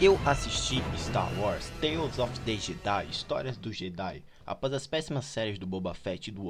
Eu assisti Star Wars Tales of the Jedi, Histórias do Jedi. Após as péssimas séries do Boba Fett e do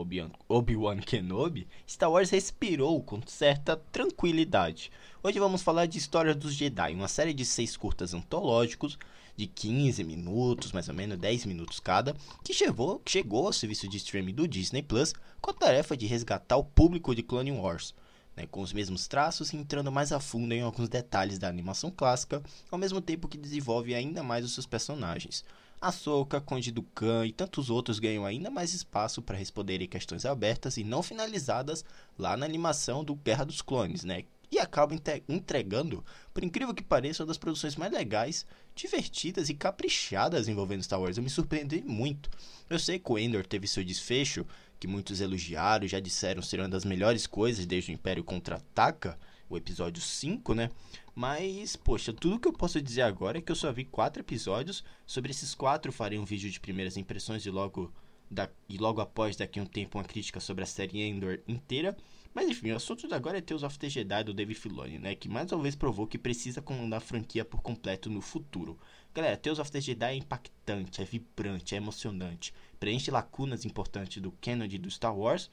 Obi-Wan Kenobi, Star Wars respirou com certa tranquilidade. Hoje vamos falar de Histórias dos Jedi, uma série de seis curtas antológicos de 15 minutos, mais ou menos 10 minutos cada, que chegou, chegou ao serviço de streaming do Disney Plus com a tarefa de resgatar o público de Clone Wars né, com os mesmos traços e entrando mais a fundo em alguns detalhes da animação clássica, ao mesmo tempo que desenvolve ainda mais os seus personagens. Ahsoka, Conde Dukan e tantos outros ganham ainda mais espaço para responderem questões abertas e não finalizadas lá na animação do Guerra dos Clones, né? E acabam entregando, por incrível que pareça, uma das produções mais legais, divertidas e caprichadas envolvendo Star Wars. Eu me surpreendi muito. Eu sei que o Endor teve seu desfecho que muitos elogiaram, já disseram ser uma das melhores coisas desde o Império Contra-Ataca, o episódio 5, né? Mas, poxa, tudo que eu posso dizer agora é que eu só vi quatro episódios. Sobre esses quatro, farei um vídeo de primeiras impressões e logo, da, e logo após, daqui a um tempo, uma crítica sobre a série Endor inteira. Mas enfim, o assunto agora é Tales of the Jedi do Dave Filoni, né? Que mais uma vez provou que precisa comandar a franquia por completo no futuro. Galera, Tales of the Jedi é impactante, é vibrante, é emocionante. Preenche lacunas importantes do canon do Star Wars,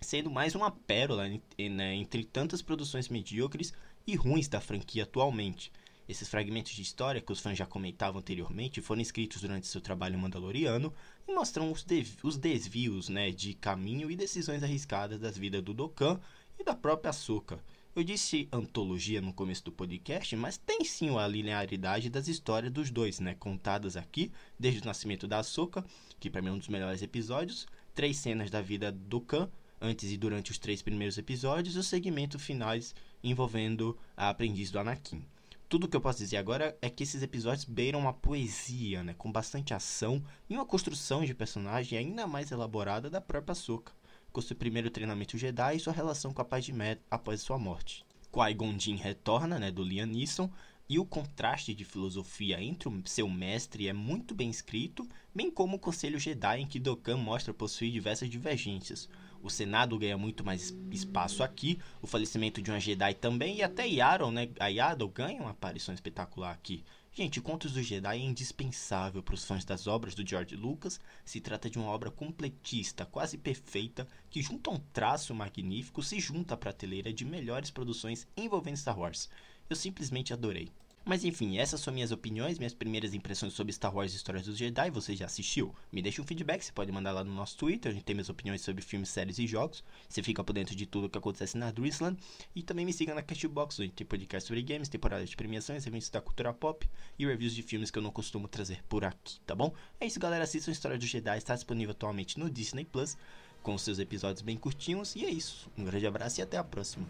sendo mais uma pérola né, entre tantas produções medíocres e ruins da franquia atualmente. Esses fragmentos de história que os fãs já comentavam anteriormente foram escritos durante seu trabalho mandaloriano e mostram os, os desvios né, de caminho e decisões arriscadas das vidas do Dokkan e da própria Ahsoka. Eu disse antologia no começo do podcast, mas tem sim a linearidade das histórias dos dois, né? Contadas aqui, desde o nascimento da Ahsoka, que para mim é um dos melhores episódios, três cenas da vida do Khan, antes e durante os três primeiros episódios, e os segmentos finais envolvendo a aprendiz do Anakin. Tudo que eu posso dizer agora é que esses episódios beiram uma poesia, né? Com bastante ação e uma construção de personagem ainda mais elaborada da própria Ahsoka com seu primeiro treinamento Jedi e sua relação com a Padmé após sua morte. Qui-Gon retorna, né, do Liam Neeson, e o contraste de filosofia entre o seu mestre é muito bem escrito, bem como o Conselho Jedi em que Dokkan mostra possuir diversas divergências. O Senado ganha muito mais espaço aqui, o falecimento de uma Jedi também, e até Yaron, né, a Yaddle ganha uma aparição espetacular aqui. Gente, Contos do Jedi é indispensável para os fãs das obras do George Lucas. Se trata de uma obra completista, quase perfeita, que junto a um traço magnífico se junta à prateleira de melhores produções envolvendo Star Wars. Eu simplesmente adorei. Mas enfim, essas são minhas opiniões, minhas primeiras impressões sobre Star Wars Histórias dos Jedi. Você já assistiu? Me deixa um feedback, você pode mandar lá no nosso Twitter. A gente tem minhas opiniões sobre filmes, séries e jogos. Você fica por dentro de tudo que acontece na Dreamland. E também me siga na Castbox, onde tem podcast sobre games, temporadas de premiações, eventos da cultura pop e reviews de filmes que eu não costumo trazer por aqui, tá bom? É isso, galera. Assistam História dos Jedi, está disponível atualmente no Disney Plus, com seus episódios bem curtinhos. E é isso. Um grande abraço e até a próxima.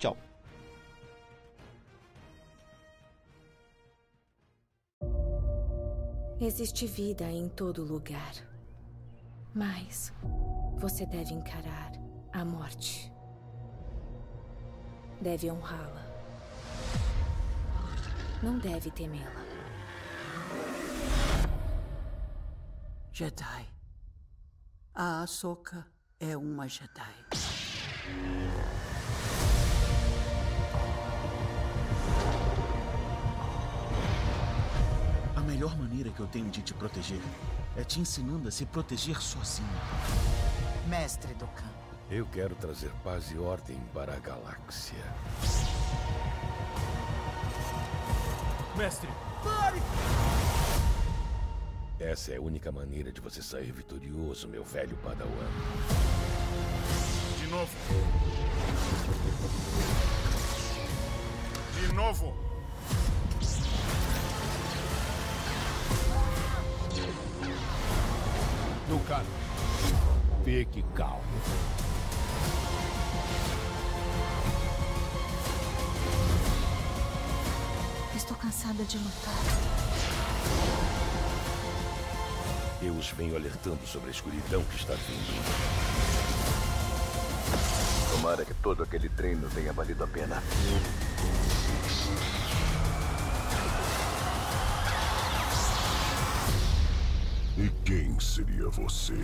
Tchau. Existe vida em todo lugar. Mas você deve encarar a morte. Deve honrá-la. Não deve temê-la. Jedi. A Ahsoka é uma Jedi. Melhor maneira que eu tenho de te proteger é te ensinando a se proteger sozinho. Mestre Dokkan. Eu quero trazer paz e ordem para a galáxia. Mestre, pare! Essa é a única maneira de você sair vitorioso, meu velho padawan. De novo. De novo. Dukan, fique calmo. Estou cansada de lutar. Eu os venho alertando sobre a escuridão que está vindo. Tomara que todo aquele treino tenha valido a pena. E quem seria você?